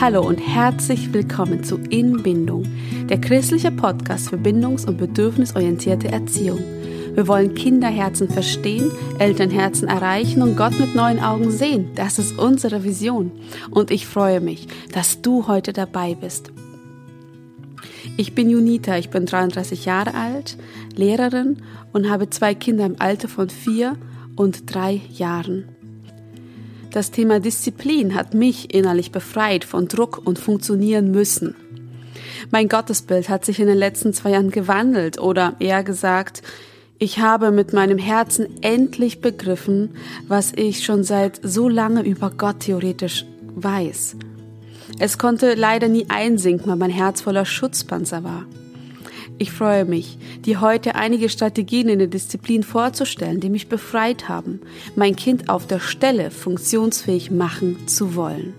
Hallo und herzlich willkommen zu Inbindung, der christliche Podcast für bindungs- und bedürfnisorientierte Erziehung. Wir wollen Kinderherzen verstehen, Elternherzen erreichen und Gott mit neuen Augen sehen. Das ist unsere Vision. Und ich freue mich, dass du heute dabei bist. Ich bin Junita, ich bin 33 Jahre alt, Lehrerin und habe zwei Kinder im Alter von vier und drei Jahren. Das Thema Disziplin hat mich innerlich befreit von Druck und funktionieren müssen. Mein Gottesbild hat sich in den letzten zwei Jahren gewandelt oder eher gesagt, ich habe mit meinem Herzen endlich begriffen, was ich schon seit so lange über Gott theoretisch weiß. Es konnte leider nie einsinken, weil mein Herz voller Schutzpanzer war. Ich freue mich, dir heute einige Strategien in der Disziplin vorzustellen, die mich befreit haben, mein Kind auf der Stelle funktionsfähig machen zu wollen.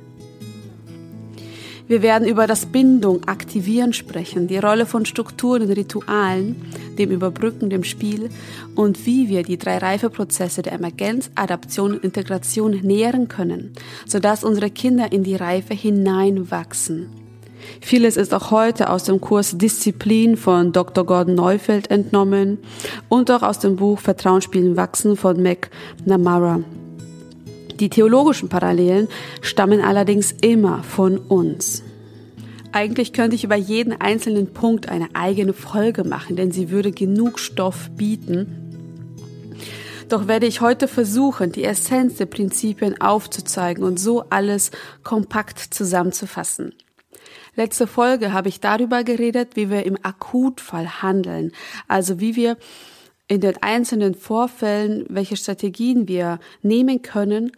Wir werden über das Bindung, Aktivieren sprechen, die Rolle von Strukturen und Ritualen, dem Überbrücken, dem Spiel und wie wir die drei Reifeprozesse der Emergenz, Adaption und Integration nähren können, sodass unsere Kinder in die Reife hineinwachsen. Vieles ist auch heute aus dem Kurs Disziplin von Dr. Gordon Neufeld entnommen und auch aus dem Buch Vertrauen spielen wachsen von McNamara. Die theologischen Parallelen stammen allerdings immer von uns. Eigentlich könnte ich über jeden einzelnen Punkt eine eigene Folge machen, denn sie würde genug Stoff bieten. Doch werde ich heute versuchen, die Essenz der Prinzipien aufzuzeigen und so alles kompakt zusammenzufassen. Letzte Folge habe ich darüber geredet, wie wir im Akutfall handeln, also wie wir in den einzelnen Vorfällen, welche Strategien wir nehmen können,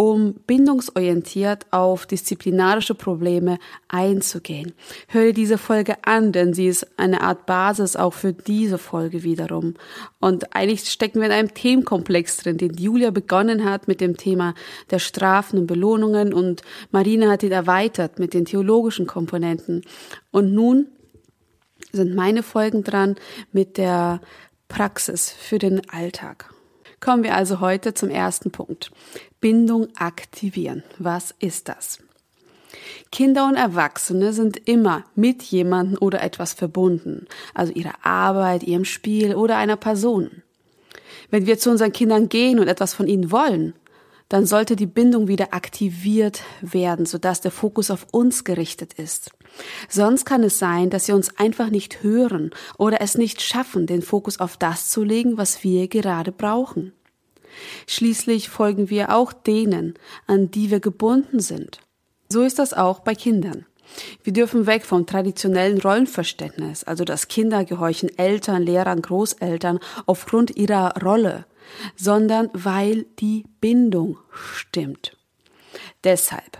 um bindungsorientiert auf disziplinarische Probleme einzugehen. Höre diese Folge an, denn sie ist eine Art Basis auch für diese Folge wiederum. Und eigentlich stecken wir in einem Themenkomplex drin, den Julia begonnen hat mit dem Thema der Strafen und Belohnungen und Marina hat ihn erweitert mit den theologischen Komponenten. Und nun sind meine Folgen dran mit der Praxis für den Alltag. Kommen wir also heute zum ersten Punkt. Bindung aktivieren. Was ist das? Kinder und Erwachsene sind immer mit jemandem oder etwas verbunden, also ihrer Arbeit, ihrem Spiel oder einer Person. Wenn wir zu unseren Kindern gehen und etwas von ihnen wollen, dann sollte die Bindung wieder aktiviert werden, sodass der Fokus auf uns gerichtet ist. Sonst kann es sein, dass sie uns einfach nicht hören oder es nicht schaffen, den Fokus auf das zu legen, was wir gerade brauchen. Schließlich folgen wir auch denen, an die wir gebunden sind. So ist das auch bei Kindern. Wir dürfen weg vom traditionellen Rollenverständnis, also dass Kinder gehorchen Eltern, Lehrern, Großeltern aufgrund ihrer Rolle, sondern weil die Bindung stimmt. Deshalb,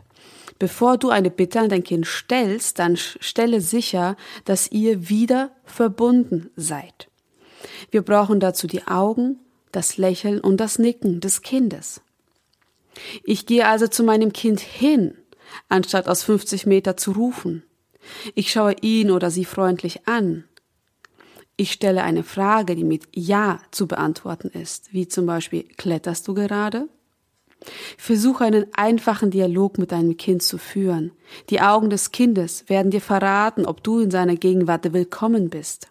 bevor du eine Bitte an dein Kind stellst, dann stelle sicher, dass ihr wieder verbunden seid. Wir brauchen dazu die Augen, das Lächeln und das Nicken des Kindes. Ich gehe also zu meinem Kind hin, anstatt aus 50 Meter zu rufen. Ich schaue ihn oder sie freundlich an. Ich stelle eine Frage, die mit Ja zu beantworten ist, wie zum Beispiel, kletterst du gerade? Versuche einen einfachen Dialog mit deinem Kind zu führen. Die Augen des Kindes werden dir verraten, ob du in seiner Gegenwart willkommen bist.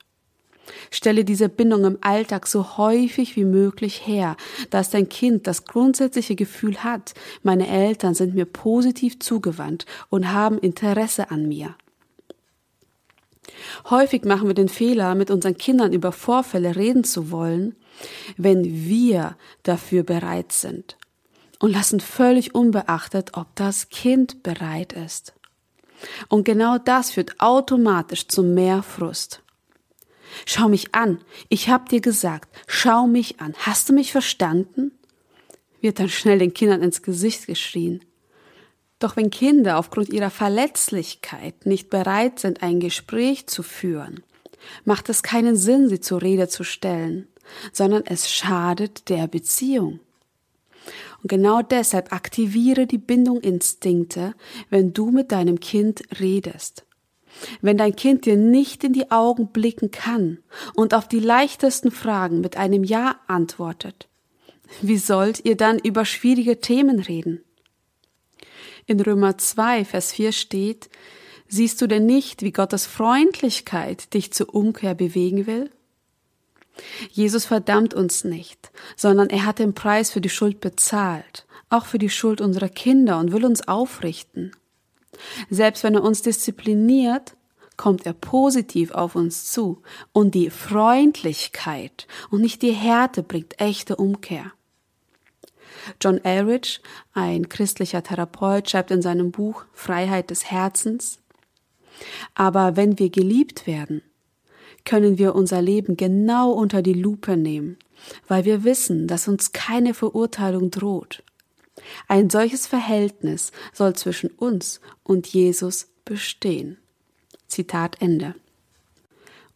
Stelle diese Bindung im Alltag so häufig wie möglich her, dass dein Kind das grundsätzliche Gefühl hat, meine Eltern sind mir positiv zugewandt und haben Interesse an mir. Häufig machen wir den Fehler, mit unseren Kindern über Vorfälle reden zu wollen, wenn wir dafür bereit sind und lassen völlig unbeachtet, ob das Kind bereit ist. Und genau das führt automatisch zu mehr Frust. Schau mich an, ich hab dir gesagt, schau mich an, hast du mich verstanden? wird dann schnell den Kindern ins Gesicht geschrien. Doch wenn Kinder aufgrund ihrer Verletzlichkeit nicht bereit sind, ein Gespräch zu führen, macht es keinen Sinn, sie zur Rede zu stellen, sondern es schadet der Beziehung. Und genau deshalb aktiviere die Bindunginstinkte, wenn du mit deinem Kind redest. Wenn dein Kind dir nicht in die Augen blicken kann und auf die leichtesten Fragen mit einem Ja antwortet, wie sollt ihr dann über schwierige Themen reden? In Römer 2, Vers 4 steht, Siehst du denn nicht, wie Gottes Freundlichkeit dich zur Umkehr bewegen will? Jesus verdammt uns nicht, sondern er hat den Preis für die Schuld bezahlt, auch für die Schuld unserer Kinder und will uns aufrichten. Selbst wenn er uns diszipliniert, kommt er positiv auf uns zu und die Freundlichkeit und nicht die Härte bringt echte Umkehr. John Elrich, ein christlicher Therapeut, schreibt in seinem Buch Freiheit des Herzens, aber wenn wir geliebt werden, können wir unser Leben genau unter die Lupe nehmen, weil wir wissen, dass uns keine Verurteilung droht. Ein solches Verhältnis soll zwischen uns und Jesus bestehen. Zitat Ende.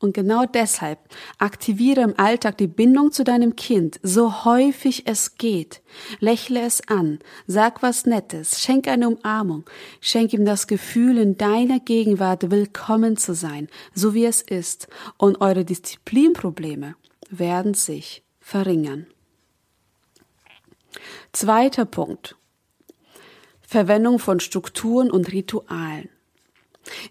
Und genau deshalb aktiviere im Alltag die Bindung zu deinem Kind, so häufig es geht. Lächle es an, sag was Nettes, schenk eine Umarmung, schenk ihm das Gefühl, in deiner Gegenwart willkommen zu sein, so wie es ist, und eure Disziplinprobleme werden sich verringern. Zweiter Punkt. Verwendung von Strukturen und Ritualen.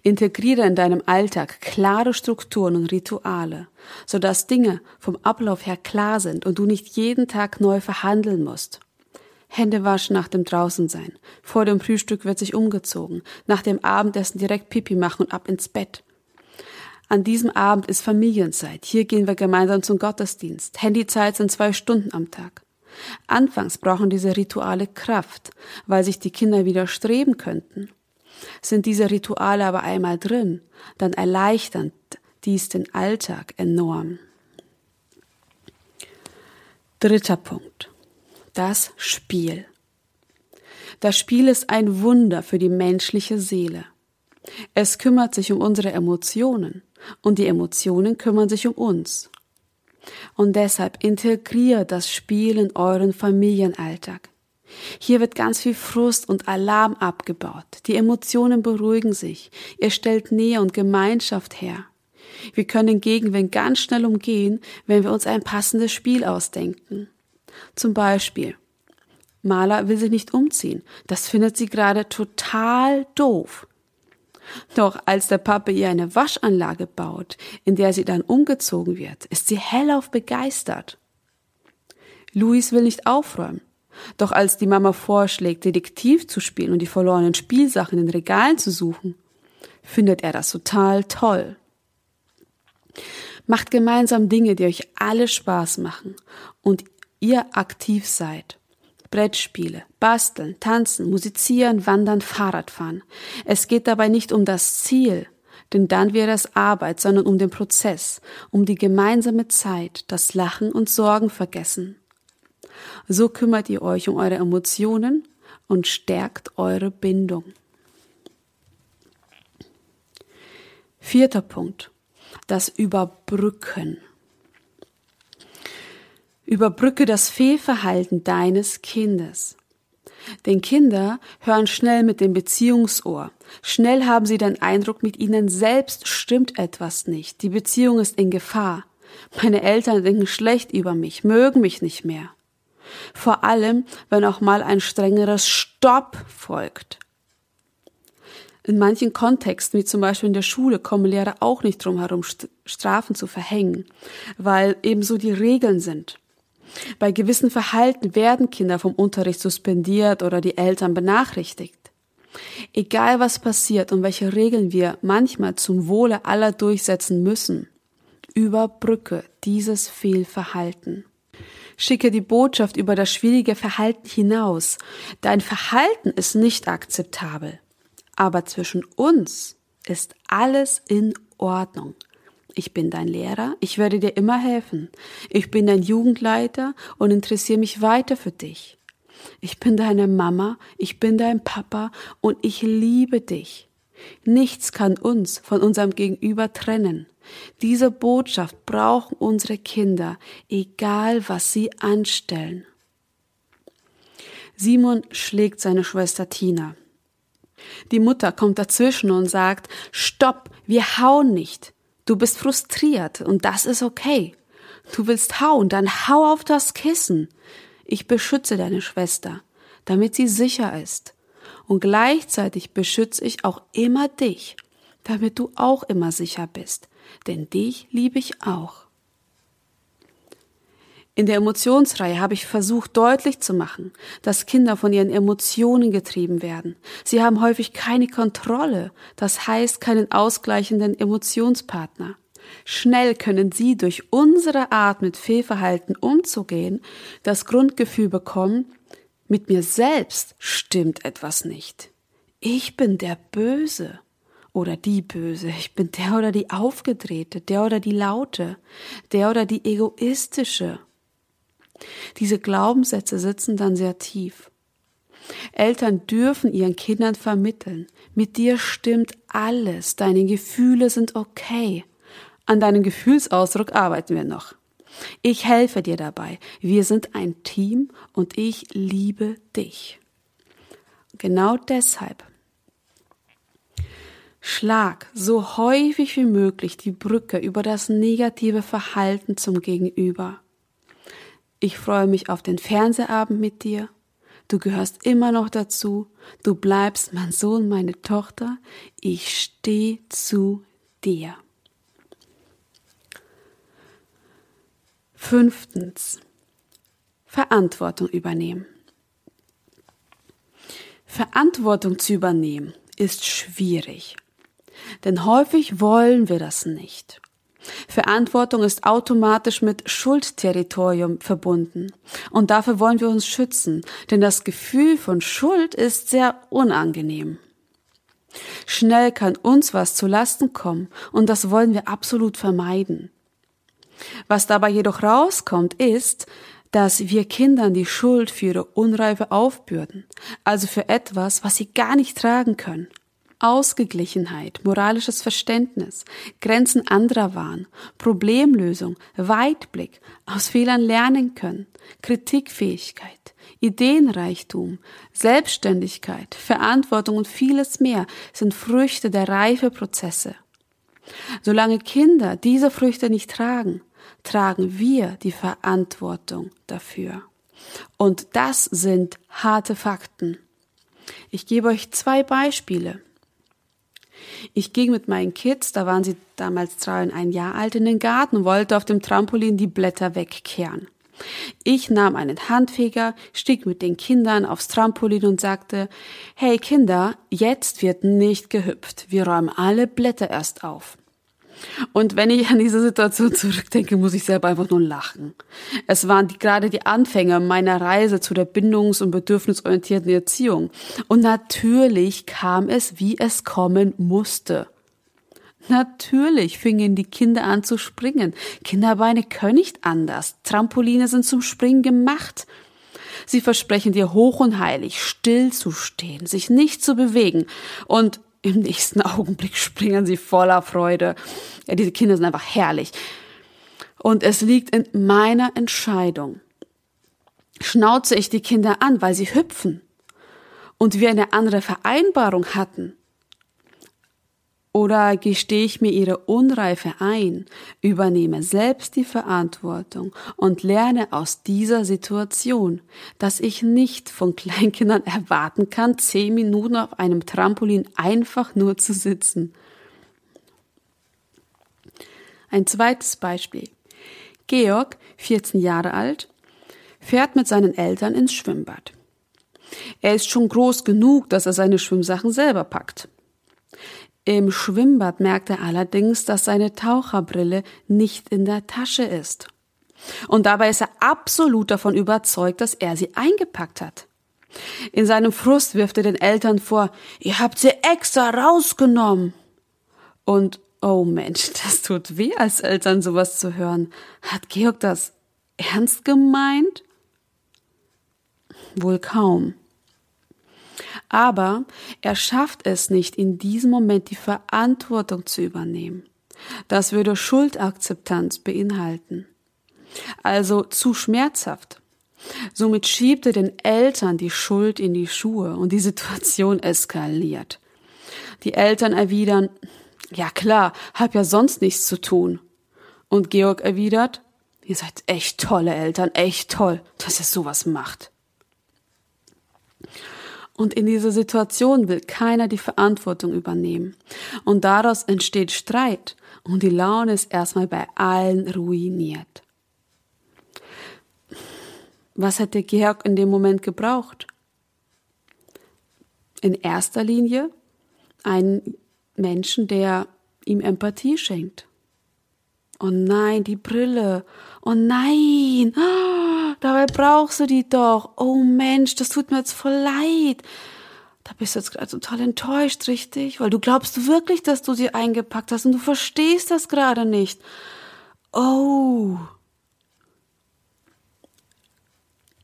Integriere in deinem Alltag klare Strukturen und Rituale, sodass Dinge vom Ablauf her klar sind und du nicht jeden Tag neu verhandeln musst. Hände waschen nach dem Draußensein. Vor dem Frühstück wird sich umgezogen. Nach dem Abendessen direkt Pipi machen und ab ins Bett. An diesem Abend ist Familienzeit. Hier gehen wir gemeinsam zum Gottesdienst. Handyzeit sind zwei Stunden am Tag. Anfangs brauchen diese Rituale Kraft, weil sich die Kinder widerstreben könnten. Sind diese Rituale aber einmal drin, dann erleichtern dies den Alltag enorm. Dritter Punkt. Das Spiel. Das Spiel ist ein Wunder für die menschliche Seele. Es kümmert sich um unsere Emotionen und die Emotionen kümmern sich um uns. Und deshalb integriert das Spiel in euren Familienalltag. Hier wird ganz viel Frust und Alarm abgebaut. Die Emotionen beruhigen sich. Ihr stellt Nähe und Gemeinschaft her. Wir können Gegenwind ganz schnell umgehen, wenn wir uns ein passendes Spiel ausdenken. Zum Beispiel, Maler will sich nicht umziehen. Das findet sie gerade total doof. Doch als der Papa ihr eine Waschanlage baut, in der sie dann umgezogen wird, ist sie hellauf begeistert. Luis will nicht aufräumen. Doch als die Mama vorschlägt, Detektiv zu spielen und die verlorenen Spielsachen in den Regalen zu suchen, findet er das total toll. Macht gemeinsam Dinge, die euch alle Spaß machen und ihr aktiv seid. Brettspiele, basteln, tanzen, musizieren, wandern, Fahrradfahren. Es geht dabei nicht um das Ziel, denn dann wäre es Arbeit, sondern um den Prozess, um die gemeinsame Zeit, das Lachen und Sorgen vergessen. So kümmert ihr euch um eure Emotionen und stärkt eure Bindung. Vierter Punkt. Das Überbrücken. Überbrücke das Fehlverhalten deines Kindes. Denn Kinder hören schnell mit dem Beziehungsohr. Schnell haben sie den Eindruck, mit ihnen selbst stimmt etwas nicht. Die Beziehung ist in Gefahr. Meine Eltern denken schlecht über mich, mögen mich nicht mehr. Vor allem, wenn auch mal ein strengeres Stopp folgt. In manchen Kontexten, wie zum Beispiel in der Schule, kommen Lehrer auch nicht drum herum, Strafen zu verhängen, weil ebenso die Regeln sind. Bei gewissen Verhalten werden Kinder vom Unterricht suspendiert oder die Eltern benachrichtigt. Egal was passiert und welche Regeln wir manchmal zum Wohle aller durchsetzen müssen, überbrücke dieses Fehlverhalten. Schicke die Botschaft über das schwierige Verhalten hinaus. Dein Verhalten ist nicht akzeptabel. Aber zwischen uns ist alles in Ordnung. Ich bin dein Lehrer, ich werde dir immer helfen. Ich bin dein Jugendleiter und interessiere mich weiter für dich. Ich bin deine Mama, ich bin dein Papa und ich liebe dich. Nichts kann uns von unserem Gegenüber trennen. Diese Botschaft brauchen unsere Kinder, egal was sie anstellen. Simon schlägt seine Schwester Tina. Die Mutter kommt dazwischen und sagt, Stopp, wir hauen nicht. Du bist frustriert und das ist okay. Du willst hauen, dann hau auf das Kissen. Ich beschütze deine Schwester, damit sie sicher ist. Und gleichzeitig beschütze ich auch immer dich, damit du auch immer sicher bist. Denn dich liebe ich auch. In der Emotionsreihe habe ich versucht deutlich zu machen, dass Kinder von ihren Emotionen getrieben werden. Sie haben häufig keine Kontrolle, das heißt keinen ausgleichenden Emotionspartner. Schnell können sie durch unsere Art mit Fehlverhalten umzugehen das Grundgefühl bekommen, mit mir selbst stimmt etwas nicht. Ich bin der Böse oder die Böse, ich bin der oder die Aufgedrehte, der oder die Laute, der oder die Egoistische diese Glaubenssätze sitzen dann sehr tief. Eltern dürfen ihren Kindern vermitteln, mit dir stimmt alles, deine Gefühle sind okay. An deinem Gefühlsausdruck arbeiten wir noch. Ich helfe dir dabei. Wir sind ein Team und ich liebe dich. Genau deshalb Schlag so häufig wie möglich die Brücke über das negative Verhalten zum Gegenüber. Ich freue mich auf den Fernsehabend mit dir. Du gehörst immer noch dazu. Du bleibst mein Sohn, meine Tochter. Ich stehe zu dir. Fünftens. Verantwortung übernehmen. Verantwortung zu übernehmen ist schwierig, denn häufig wollen wir das nicht. Verantwortung ist automatisch mit Schuldterritorium verbunden. Und dafür wollen wir uns schützen, denn das Gefühl von Schuld ist sehr unangenehm. Schnell kann uns was zu Lasten kommen, und das wollen wir absolut vermeiden. Was dabei jedoch rauskommt, ist, dass wir Kindern die Schuld für ihre Unreife aufbürden, also für etwas, was sie gar nicht tragen können. Ausgeglichenheit, moralisches Verständnis, Grenzen anderer wahren, Problemlösung, Weitblick, aus Fehlern lernen können, Kritikfähigkeit, Ideenreichtum, Selbstständigkeit, Verantwortung und vieles mehr sind Früchte der Reifeprozesse. Solange Kinder diese Früchte nicht tragen, tragen wir die Verantwortung dafür. Und das sind harte Fakten. Ich gebe euch zwei Beispiele. Ich ging mit meinen Kids, da waren sie damals drei und ein Jahr alt, in den Garten und wollte auf dem Trampolin die Blätter wegkehren. Ich nahm einen Handfeger, stieg mit den Kindern aufs Trampolin und sagte, hey Kinder, jetzt wird nicht gehüpft. Wir räumen alle Blätter erst auf. Und wenn ich an diese Situation zurückdenke, muss ich selber einfach nur lachen. Es waren die, gerade die Anfänge meiner Reise zu der bindungs- und bedürfnisorientierten Erziehung. Und natürlich kam es, wie es kommen musste. Natürlich fingen die Kinder an zu springen. Kinderbeine können nicht anders. Trampoline sind zum Springen gemacht. Sie versprechen dir hoch und heilig, still zu stehen, sich nicht zu bewegen. Und im nächsten Augenblick springen sie voller Freude. Ja, diese Kinder sind einfach herrlich. Und es liegt in meiner Entscheidung. Schnauze ich die Kinder an, weil sie hüpfen und wir eine andere Vereinbarung hatten, oder gestehe ich mir ihre Unreife ein, übernehme selbst die Verantwortung und lerne aus dieser Situation, dass ich nicht von Kleinkindern erwarten kann, zehn Minuten auf einem Trampolin einfach nur zu sitzen. Ein zweites Beispiel. Georg, 14 Jahre alt, fährt mit seinen Eltern ins Schwimmbad. Er ist schon groß genug, dass er seine Schwimmsachen selber packt. Im Schwimmbad merkt er allerdings, dass seine Taucherbrille nicht in der Tasche ist. Und dabei ist er absolut davon überzeugt, dass er sie eingepackt hat. In seinem Frust wirft er den Eltern vor, ihr habt sie extra rausgenommen. Und oh Mensch, das tut weh, als Eltern sowas zu hören. Hat Georg das ernst gemeint? Wohl kaum. Aber er schafft es nicht, in diesem Moment die Verantwortung zu übernehmen. Das würde Schuldakzeptanz beinhalten. Also zu schmerzhaft. Somit schiebt er den Eltern die Schuld in die Schuhe und die Situation eskaliert. Die Eltern erwidern, ja klar, hab ja sonst nichts zu tun. Und Georg erwidert, ihr seid echt tolle Eltern, echt toll, dass ihr sowas macht. Und in dieser Situation will keiner die Verantwortung übernehmen. Und daraus entsteht Streit und die Laune ist erstmal bei allen ruiniert. Was hätte Georg in dem Moment gebraucht? In erster Linie einen Menschen, der ihm Empathie schenkt. Oh nein, die Brille. Oh nein. Oh, dabei brauchst du die doch. Oh Mensch, das tut mir jetzt voll leid. Da bist du jetzt gerade total enttäuscht, richtig? Weil du glaubst wirklich, dass du sie eingepackt hast und du verstehst das gerade nicht. Oh.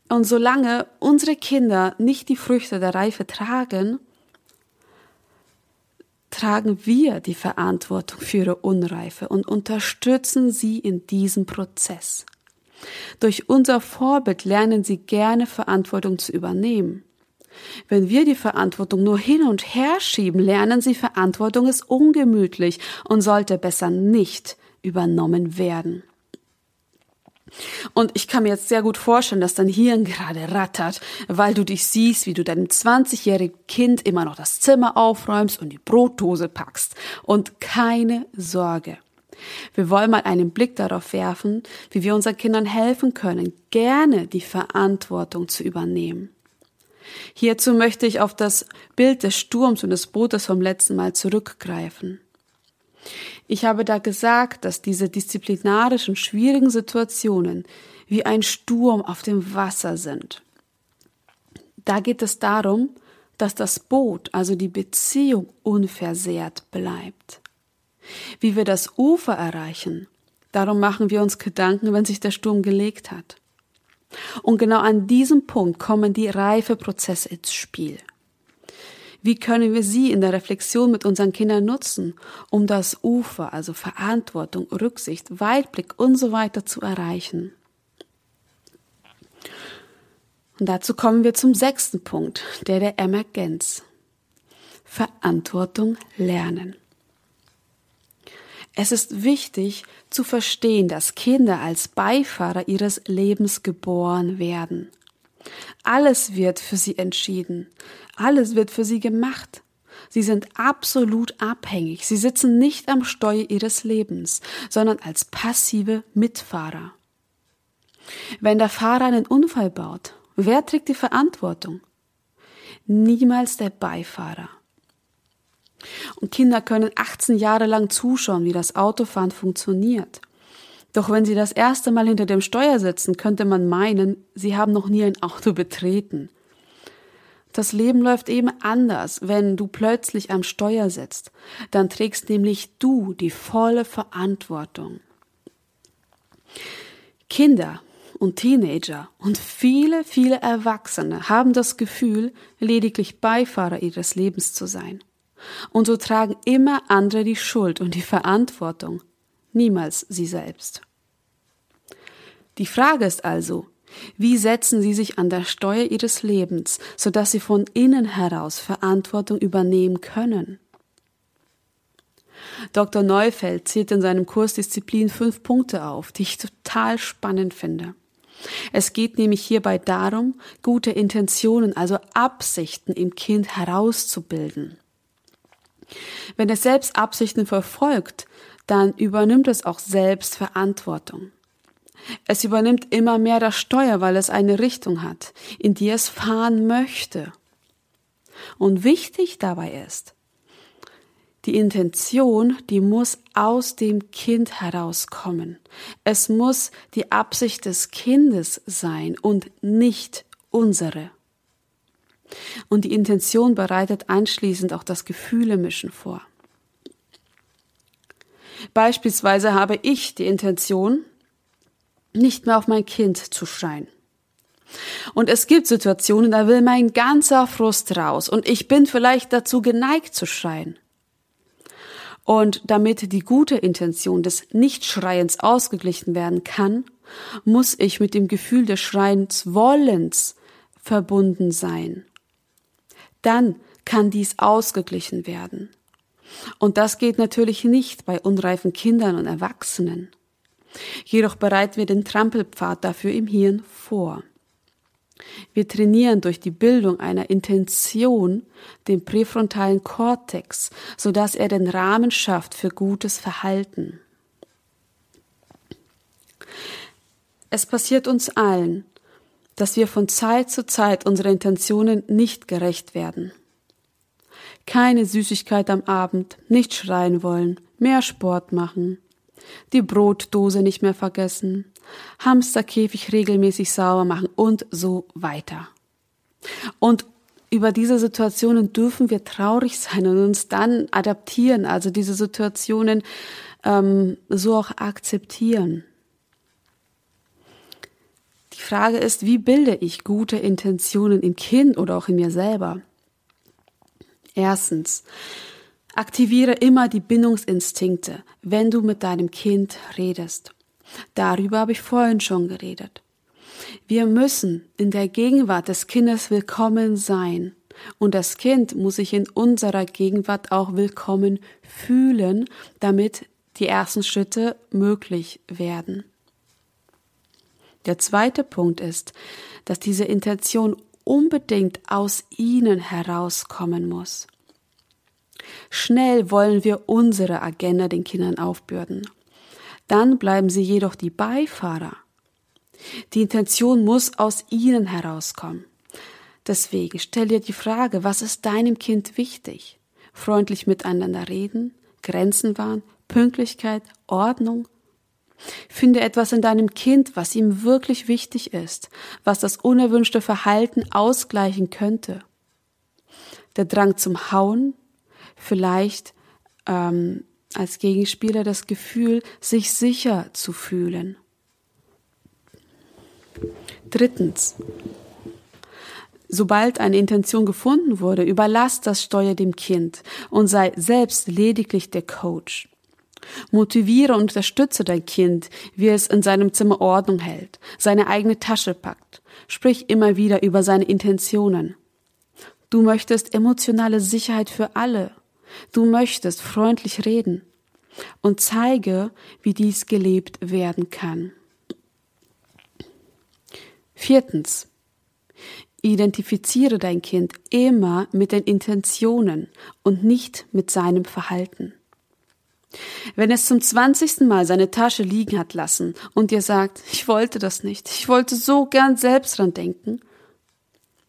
Und solange unsere Kinder nicht die Früchte der Reife tragen, tragen wir die Verantwortung für ihre Unreife und unterstützen sie in diesem Prozess. Durch unser Vorbild lernen sie gerne Verantwortung zu übernehmen. Wenn wir die Verantwortung nur hin und her schieben, lernen sie, Verantwortung ist ungemütlich und sollte besser nicht übernommen werden. Und ich kann mir jetzt sehr gut vorstellen, dass dein Hirn gerade rattert, weil du dich siehst, wie du deinem 20-jährigen Kind immer noch das Zimmer aufräumst und die Brotdose packst. Und keine Sorge. Wir wollen mal einen Blick darauf werfen, wie wir unseren Kindern helfen können, gerne die Verantwortung zu übernehmen. Hierzu möchte ich auf das Bild des Sturms und des Bootes vom letzten Mal zurückgreifen. Ich habe da gesagt, dass diese disziplinarischen schwierigen Situationen wie ein Sturm auf dem Wasser sind. Da geht es darum, dass das Boot, also die Beziehung, unversehrt bleibt. Wie wir das Ufer erreichen, darum machen wir uns Gedanken, wenn sich der Sturm gelegt hat. Und genau an diesem Punkt kommen die Reifeprozesse ins Spiel. Wie können wir sie in der Reflexion mit unseren Kindern nutzen, um das Ufer, also Verantwortung, Rücksicht, Weitblick und so weiter zu erreichen? Und dazu kommen wir zum sechsten Punkt, der der Emergenz. Verantwortung lernen. Es ist wichtig zu verstehen, dass Kinder als Beifahrer ihres Lebens geboren werden. Alles wird für sie entschieden. Alles wird für sie gemacht. Sie sind absolut abhängig. Sie sitzen nicht am Steuer ihres Lebens, sondern als passive Mitfahrer. Wenn der Fahrer einen Unfall baut, wer trägt die Verantwortung? Niemals der Beifahrer. Und Kinder können 18 Jahre lang zuschauen, wie das Autofahren funktioniert. Doch wenn sie das erste Mal hinter dem Steuer sitzen, könnte man meinen, sie haben noch nie ein Auto betreten. Das Leben läuft eben anders, wenn du plötzlich am Steuer sitzt. Dann trägst nämlich du die volle Verantwortung. Kinder und Teenager und viele, viele Erwachsene haben das Gefühl, lediglich Beifahrer ihres Lebens zu sein. Und so tragen immer andere die Schuld und die Verantwortung, niemals sie selbst. Die Frage ist also, wie setzen Sie sich an der Steuer Ihres Lebens, sodass Sie von innen heraus Verantwortung übernehmen können? Dr. Neufeld zählt in seinem Kurs Disziplin fünf Punkte auf, die ich total spannend finde. Es geht nämlich hierbei darum, gute Intentionen, also Absichten im Kind herauszubilden. Wenn es selbst Absichten verfolgt, dann übernimmt es auch selbst Verantwortung. Es übernimmt immer mehr das Steuer, weil es eine Richtung hat, in die es fahren möchte. Und wichtig dabei ist, die Intention, die muss aus dem Kind herauskommen. Es muss die Absicht des Kindes sein und nicht unsere. Und die Intention bereitet anschließend auch das Gefühlemischen vor. Beispielsweise habe ich die Intention, nicht mehr auf mein Kind zu schreien. Und es gibt Situationen, da will mein ganzer Frust raus und ich bin vielleicht dazu geneigt zu schreien. Und damit die gute Intention des Nichtschreiens ausgeglichen werden kann, muss ich mit dem Gefühl des Schreiens Wollens verbunden sein. Dann kann dies ausgeglichen werden. Und das geht natürlich nicht bei unreifen Kindern und Erwachsenen. Jedoch bereiten wir den Trampelpfad dafür im Hirn vor. Wir trainieren durch die Bildung einer Intention den präfrontalen Kortex, sodass er den Rahmen schafft für gutes Verhalten. Es passiert uns allen, dass wir von Zeit zu Zeit unsere Intentionen nicht gerecht werden. Keine Süßigkeit am Abend, nicht schreien wollen, mehr Sport machen, die Brotdose nicht mehr vergessen, Hamsterkäfig regelmäßig sauber machen und so weiter. Und über diese Situationen dürfen wir traurig sein und uns dann adaptieren, also diese Situationen ähm, so auch akzeptieren. Die Frage ist, wie bilde ich gute Intentionen im Kind oder auch in mir selber? Erstens, aktiviere immer die Bindungsinstinkte, wenn du mit deinem Kind redest. Darüber habe ich vorhin schon geredet. Wir müssen in der Gegenwart des Kindes willkommen sein. Und das Kind muss sich in unserer Gegenwart auch willkommen fühlen, damit die ersten Schritte möglich werden. Der zweite Punkt ist, dass diese Intention unbedingt aus ihnen herauskommen muss. Schnell wollen wir unsere Agenda den Kindern aufbürden. Dann bleiben sie jedoch die Beifahrer. Die Intention muss aus ihnen herauskommen. Deswegen stell dir die Frage, was ist deinem Kind wichtig? Freundlich miteinander reden, Grenzen wahren, Pünktlichkeit, Ordnung, Finde etwas in deinem Kind, was ihm wirklich wichtig ist, was das unerwünschte Verhalten ausgleichen könnte. Der Drang zum Hauen, vielleicht ähm, als Gegenspieler das Gefühl, sich sicher zu fühlen. Drittens. Sobald eine Intention gefunden wurde, überlass das Steuer dem Kind und sei selbst lediglich der Coach. Motiviere und unterstütze dein Kind, wie es in seinem Zimmer Ordnung hält, seine eigene Tasche packt. Sprich immer wieder über seine Intentionen. Du möchtest emotionale Sicherheit für alle. Du möchtest freundlich reden. Und zeige, wie dies gelebt werden kann. Viertens. Identifiziere dein Kind immer mit den Intentionen und nicht mit seinem Verhalten. Wenn es zum zwanzigsten Mal seine Tasche liegen hat lassen und dir sagt, ich wollte das nicht, ich wollte so gern selbst dran denken,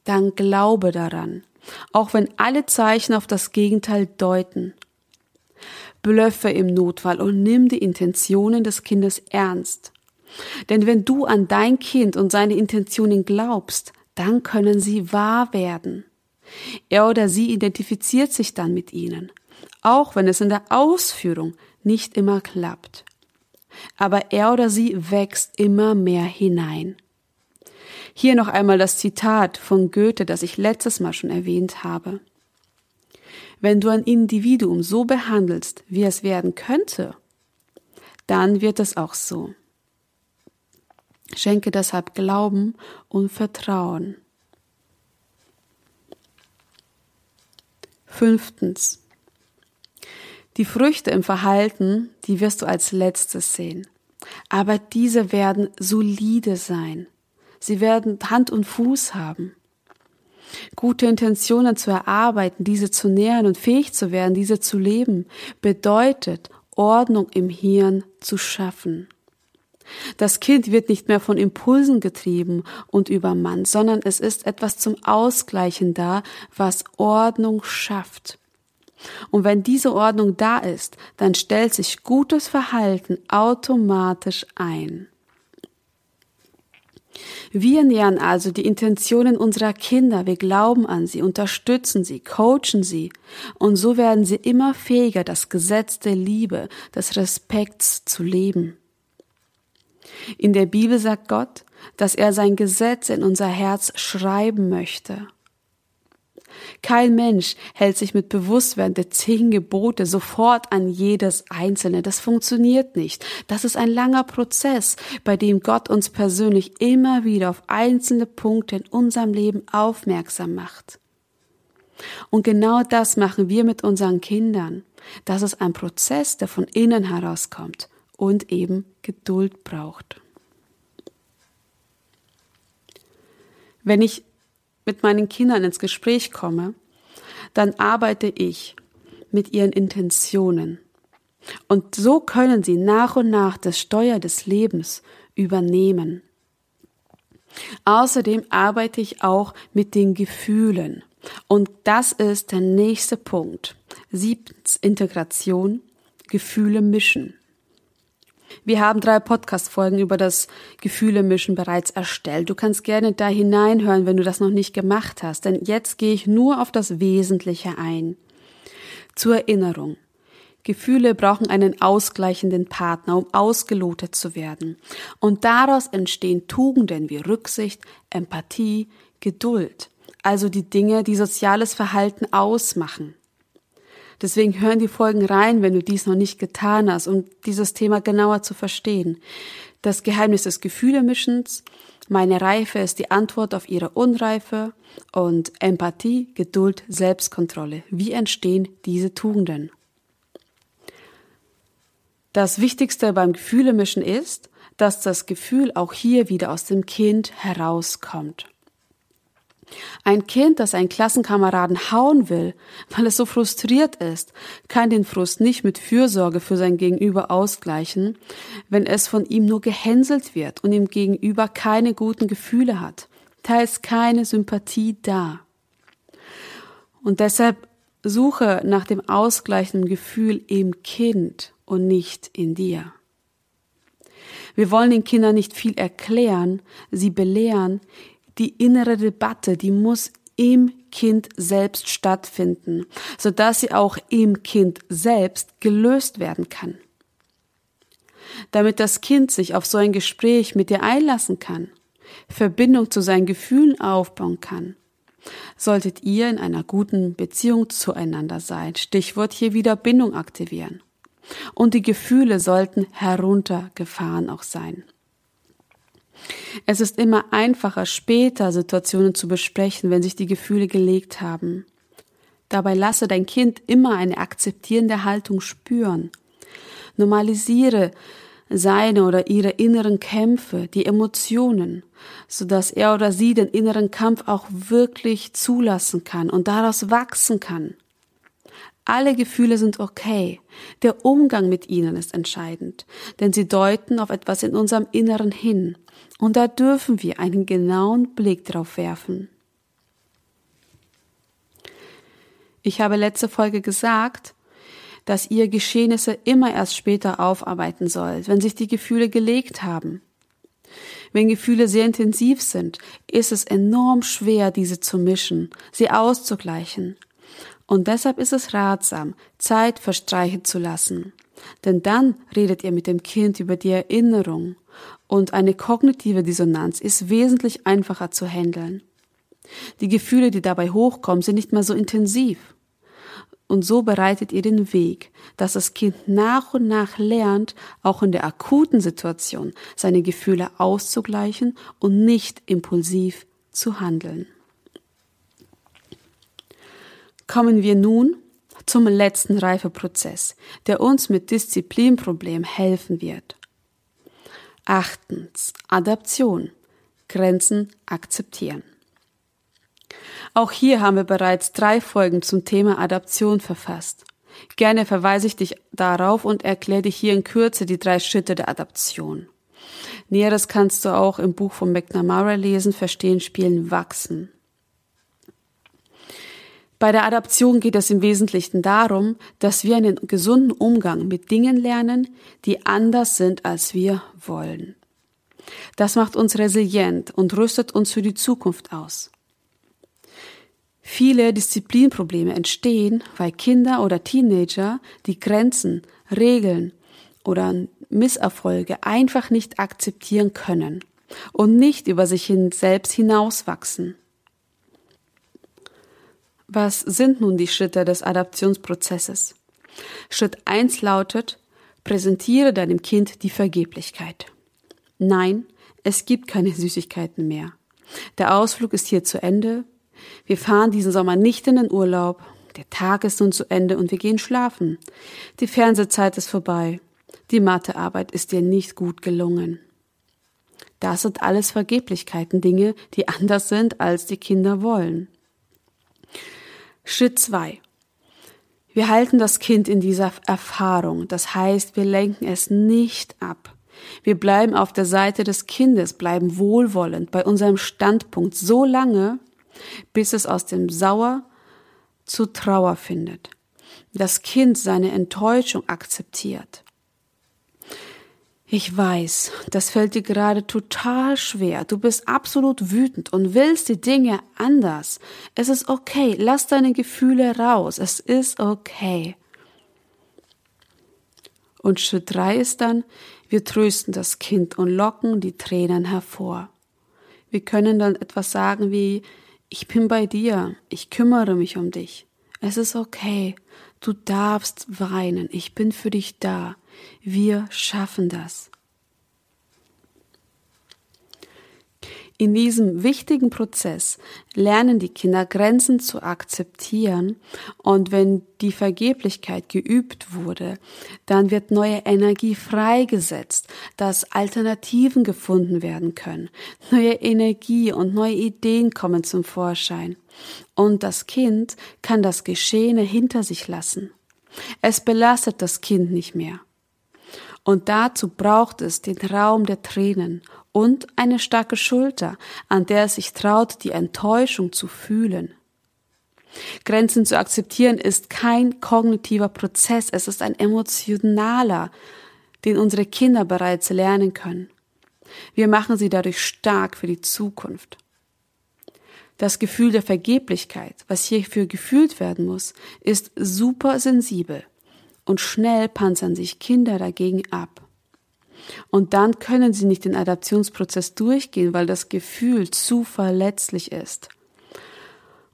dann glaube daran, auch wenn alle Zeichen auf das Gegenteil deuten. Blöffe im Notfall und nimm die Intentionen des Kindes ernst. Denn wenn du an dein Kind und seine Intentionen glaubst, dann können sie wahr werden. Er oder sie identifiziert sich dann mit ihnen auch wenn es in der Ausführung nicht immer klappt. Aber er oder sie wächst immer mehr hinein. Hier noch einmal das Zitat von Goethe, das ich letztes Mal schon erwähnt habe. Wenn du ein Individuum so behandelst, wie es werden könnte, dann wird es auch so. Schenke deshalb Glauben und Vertrauen. Fünftens. Die Früchte im Verhalten, die wirst du als letztes sehen. Aber diese werden solide sein. Sie werden Hand und Fuß haben. Gute Intentionen zu erarbeiten, diese zu nähern und fähig zu werden, diese zu leben, bedeutet Ordnung im Hirn zu schaffen. Das Kind wird nicht mehr von Impulsen getrieben und übermannt, sondern es ist etwas zum Ausgleichen da, was Ordnung schafft. Und wenn diese Ordnung da ist, dann stellt sich gutes Verhalten automatisch ein. Wir nähern also die Intentionen unserer Kinder, wir glauben an sie, unterstützen sie, coachen sie und so werden sie immer fähiger, das Gesetz der Liebe, des Respekts zu leben. In der Bibel sagt Gott, dass er sein Gesetz in unser Herz schreiben möchte. Kein Mensch hält sich mit Bewusstwerden der zehn Gebote sofort an jedes einzelne. Das funktioniert nicht. Das ist ein langer Prozess, bei dem Gott uns persönlich immer wieder auf einzelne Punkte in unserem Leben aufmerksam macht. Und genau das machen wir mit unseren Kindern. Das ist ein Prozess, der von innen herauskommt und eben Geduld braucht. Wenn ich mit meinen Kindern ins Gespräch komme, dann arbeite ich mit ihren Intentionen. Und so können sie nach und nach das Steuer des Lebens übernehmen. Außerdem arbeite ich auch mit den Gefühlen. Und das ist der nächste Punkt. Siebtens Integration, Gefühle mischen. Wir haben drei Podcast-Folgen über das Gefühle-Mischen bereits erstellt. Du kannst gerne da hineinhören, wenn du das noch nicht gemacht hast, denn jetzt gehe ich nur auf das Wesentliche ein. Zur Erinnerung. Gefühle brauchen einen ausgleichenden Partner, um ausgelotet zu werden. Und daraus entstehen Tugenden wie Rücksicht, Empathie, Geduld, also die Dinge, die soziales Verhalten ausmachen. Deswegen hören die Folgen rein, wenn du dies noch nicht getan hast, um dieses Thema genauer zu verstehen. Das Geheimnis des Gefühlemischens, meine Reife ist die Antwort auf ihre Unreife und Empathie, Geduld, Selbstkontrolle. Wie entstehen diese Tugenden? Das Wichtigste beim Gefühlemischen ist, dass das Gefühl auch hier wieder aus dem Kind herauskommt. Ein Kind, das einen Klassenkameraden hauen will, weil es so frustriert ist, kann den Frust nicht mit Fürsorge für sein Gegenüber ausgleichen, wenn es von ihm nur gehänselt wird und ihm gegenüber keine guten Gefühle hat. Da ist keine Sympathie da. Und deshalb suche nach dem ausgleichenden Gefühl im Kind und nicht in dir. Wir wollen den Kindern nicht viel erklären, sie belehren, die innere Debatte, die muss im Kind selbst stattfinden, so dass sie auch im Kind selbst gelöst werden kann. Damit das Kind sich auf so ein Gespräch mit dir einlassen kann, Verbindung zu seinen Gefühlen aufbauen kann, solltet ihr in einer guten Beziehung zueinander sein. Stichwort hier wieder Bindung aktivieren. Und die Gefühle sollten heruntergefahren auch sein. Es ist immer einfacher, später Situationen zu besprechen, wenn sich die Gefühle gelegt haben. Dabei lasse dein Kind immer eine akzeptierende Haltung spüren. Normalisiere seine oder ihre inneren Kämpfe, die Emotionen, so dass er oder sie den inneren Kampf auch wirklich zulassen kann und daraus wachsen kann. Alle Gefühle sind okay. Der Umgang mit ihnen ist entscheidend, denn sie deuten auf etwas in unserem Inneren hin. Und da dürfen wir einen genauen Blick drauf werfen. Ich habe letzte Folge gesagt, dass ihr Geschehnisse immer erst später aufarbeiten sollt, wenn sich die Gefühle gelegt haben. Wenn Gefühle sehr intensiv sind, ist es enorm schwer, diese zu mischen, sie auszugleichen. Und deshalb ist es ratsam, Zeit verstreichen zu lassen. Denn dann redet ihr mit dem Kind über die Erinnerung und eine kognitive Dissonanz ist wesentlich einfacher zu handeln. Die Gefühle, die dabei hochkommen, sind nicht mehr so intensiv. Und so bereitet ihr den Weg, dass das Kind nach und nach lernt, auch in der akuten Situation seine Gefühle auszugleichen und nicht impulsiv zu handeln. Kommen wir nun zum letzten Reifeprozess, der uns mit Disziplinproblemen helfen wird. Achtens. Adaption. Grenzen akzeptieren. Auch hier haben wir bereits drei Folgen zum Thema Adaption verfasst. Gerne verweise ich dich darauf und erkläre dir hier in Kürze die drei Schritte der Adaption. Näheres kannst du auch im Buch von McNamara lesen, Verstehen, Spielen, Wachsen. Bei der Adaption geht es im Wesentlichen darum, dass wir einen gesunden Umgang mit Dingen lernen, die anders sind, als wir wollen. Das macht uns resilient und rüstet uns für die Zukunft aus. Viele Disziplinprobleme entstehen, weil Kinder oder Teenager die Grenzen, Regeln oder Misserfolge einfach nicht akzeptieren können und nicht über sich selbst hinauswachsen. Was sind nun die Schritte des Adaptionsprozesses? Schritt eins lautet, präsentiere deinem Kind die Vergeblichkeit. Nein, es gibt keine Süßigkeiten mehr. Der Ausflug ist hier zu Ende. Wir fahren diesen Sommer nicht in den Urlaub. Der Tag ist nun zu Ende und wir gehen schlafen. Die Fernsehzeit ist vorbei. Die Mathearbeit ist dir nicht gut gelungen. Das sind alles Vergeblichkeiten, Dinge, die anders sind, als die Kinder wollen. Schritt zwei: Wir halten das Kind in dieser Erfahrung. Das heißt, wir lenken es nicht ab. Wir bleiben auf der Seite des Kindes, bleiben wohlwollend bei unserem Standpunkt so lange, bis es aus dem Sauer zu Trauer findet. Das Kind seine Enttäuschung akzeptiert. Ich weiß, das fällt dir gerade total schwer. Du bist absolut wütend und willst die Dinge anders. Es ist okay. Lass deine Gefühle raus. Es ist okay. Und Schritt drei ist dann, wir trösten das Kind und locken die Tränen hervor. Wir können dann etwas sagen wie, ich bin bei dir, ich kümmere mich um dich. Es ist okay, du darfst weinen, ich bin für dich da. Wir schaffen das. In diesem wichtigen Prozess lernen die Kinder Grenzen zu akzeptieren und wenn die Vergeblichkeit geübt wurde, dann wird neue Energie freigesetzt, dass Alternativen gefunden werden können, neue Energie und neue Ideen kommen zum Vorschein und das Kind kann das Geschehene hinter sich lassen. Es belastet das Kind nicht mehr. Und dazu braucht es den Raum der Tränen und eine starke Schulter, an der es sich traut, die Enttäuschung zu fühlen. Grenzen zu akzeptieren ist kein kognitiver Prozess, es ist ein emotionaler, den unsere Kinder bereits lernen können. Wir machen sie dadurch stark für die Zukunft. Das Gefühl der Vergeblichkeit, was hierfür gefühlt werden muss, ist super sensibel und schnell panzern sich Kinder dagegen ab. Und dann können sie nicht den Adaptionsprozess durchgehen, weil das Gefühl zu verletzlich ist.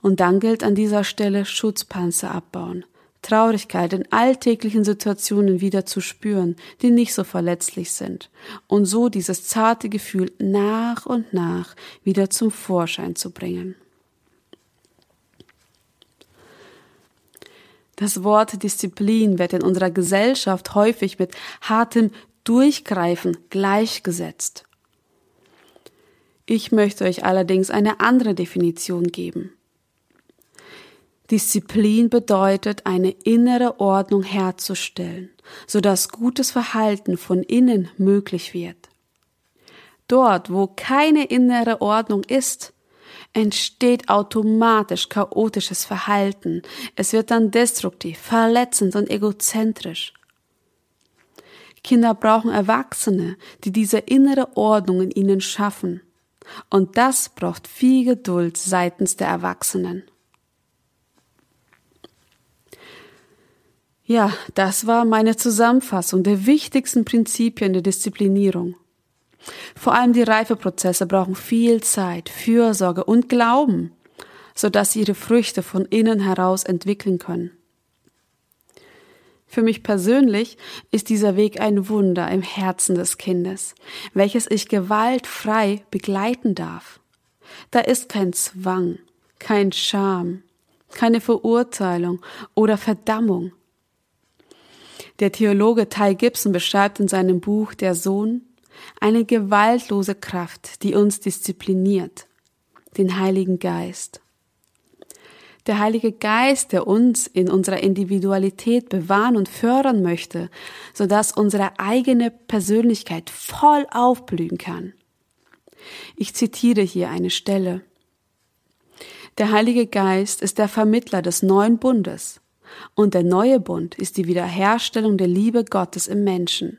Und dann gilt an dieser Stelle Schutzpanzer abbauen, Traurigkeit in alltäglichen Situationen wieder zu spüren, die nicht so verletzlich sind, und so dieses zarte Gefühl nach und nach wieder zum Vorschein zu bringen. Das Wort Disziplin wird in unserer Gesellschaft häufig mit hartem Durchgreifen gleichgesetzt. Ich möchte euch allerdings eine andere Definition geben. Disziplin bedeutet, eine innere Ordnung herzustellen, sodass gutes Verhalten von innen möglich wird. Dort, wo keine innere Ordnung ist, entsteht automatisch chaotisches Verhalten. Es wird dann destruktiv, verletzend und egozentrisch. Kinder brauchen Erwachsene, die diese innere Ordnung in ihnen schaffen. Und das braucht viel Geduld seitens der Erwachsenen. Ja, das war meine Zusammenfassung der wichtigsten Prinzipien der Disziplinierung. Vor allem die Reifeprozesse brauchen viel Zeit, Fürsorge und Glauben, sodass sie ihre Früchte von innen heraus entwickeln können. Für mich persönlich ist dieser Weg ein Wunder im Herzen des Kindes, welches ich gewaltfrei begleiten darf. Da ist kein Zwang, kein Scham, keine Verurteilung oder Verdammung. Der Theologe Ty Gibson beschreibt in seinem Buch Der Sohn eine gewaltlose Kraft, die uns diszipliniert, den Heiligen Geist der Heilige Geist, der uns in unserer Individualität bewahren und fördern möchte, sodass unsere eigene Persönlichkeit voll aufblühen kann. Ich zitiere hier eine Stelle. Der Heilige Geist ist der Vermittler des neuen Bundes und der neue Bund ist die Wiederherstellung der Liebe Gottes im Menschen.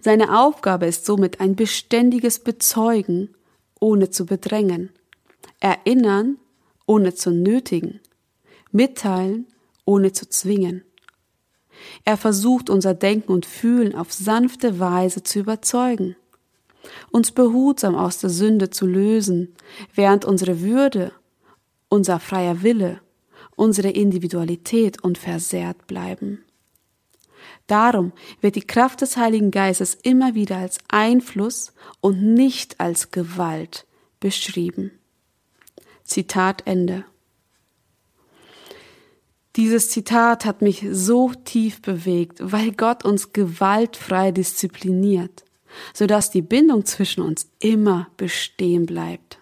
Seine Aufgabe ist somit ein beständiges Bezeugen, ohne zu bedrängen, erinnern ohne zu nötigen, mitteilen, ohne zu zwingen. Er versucht unser Denken und Fühlen auf sanfte Weise zu überzeugen, uns behutsam aus der Sünde zu lösen, während unsere Würde, unser freier Wille, unsere Individualität unversehrt bleiben. Darum wird die Kraft des Heiligen Geistes immer wieder als Einfluss und nicht als Gewalt beschrieben. Zitat Ende. Dieses Zitat hat mich so tief bewegt, weil Gott uns gewaltfrei diszipliniert. sodass die Bindung zwischen uns immer bestehen bleibt.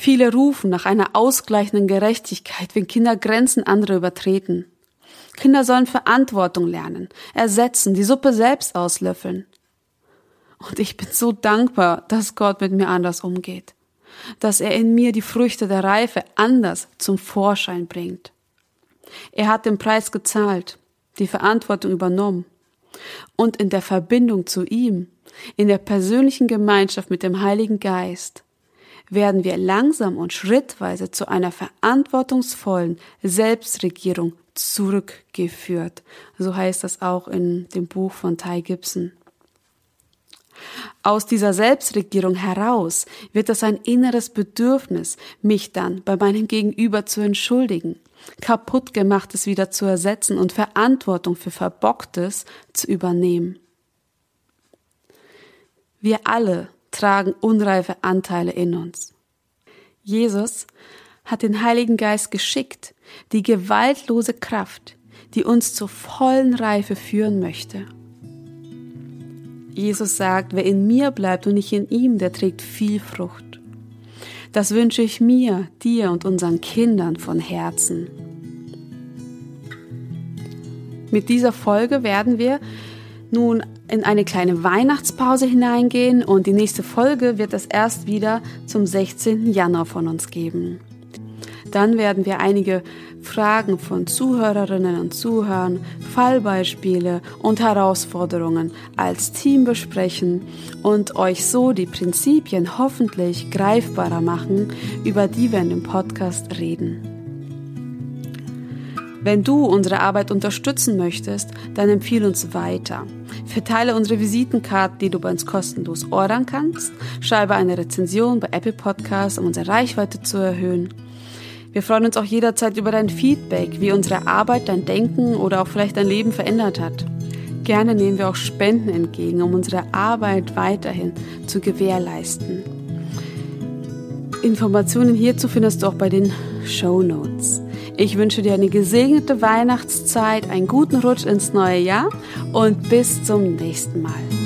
Viele rufen nach einer ausgleichenden Gerechtigkeit, wenn Kinder Grenzen anderer übertreten. Kinder sollen Verantwortung lernen, ersetzen, die Suppe selbst auslöffeln. Und ich bin so dankbar, dass Gott mit mir anders umgeht, dass er in mir die Früchte der Reife anders zum Vorschein bringt. Er hat den Preis gezahlt, die Verantwortung übernommen und in der Verbindung zu ihm, in der persönlichen Gemeinschaft mit dem Heiligen Geist, werden wir langsam und schrittweise zu einer verantwortungsvollen Selbstregierung zurückgeführt. So heißt das auch in dem Buch von Ty Gibson. Aus dieser Selbstregierung heraus wird es ein inneres Bedürfnis, mich dann bei meinem Gegenüber zu entschuldigen, kaputtgemachtes wieder zu ersetzen und Verantwortung für Verbocktes zu übernehmen. Wir alle tragen unreife Anteile in uns. Jesus hat den Heiligen Geist geschickt, die gewaltlose Kraft, die uns zur vollen Reife führen möchte. Jesus sagt, wer in mir bleibt und ich in ihm, der trägt viel Frucht. Das wünsche ich mir, dir und unseren Kindern von Herzen. Mit dieser Folge werden wir nun in eine kleine Weihnachtspause hineingehen und die nächste Folge wird es erst wieder zum 16. Januar von uns geben. Dann werden wir einige Fragen von Zuhörerinnen und Zuhörern, Fallbeispiele und Herausforderungen als Team besprechen und euch so die Prinzipien hoffentlich greifbarer machen, über die wir in dem Podcast reden. Wenn du unsere Arbeit unterstützen möchtest, dann empfehle uns weiter. Verteile unsere Visitenkarten, die du bei uns kostenlos ordern kannst. Schreibe eine Rezension bei Apple Podcasts, um unsere Reichweite zu erhöhen. Wir freuen uns auch jederzeit über dein Feedback, wie unsere Arbeit dein Denken oder auch vielleicht dein Leben verändert hat. Gerne nehmen wir auch Spenden entgegen, um unsere Arbeit weiterhin zu gewährleisten. Informationen hierzu findest du auch bei den Show Notes. Ich wünsche dir eine gesegnete Weihnachtszeit, einen guten Rutsch ins neue Jahr und bis zum nächsten Mal.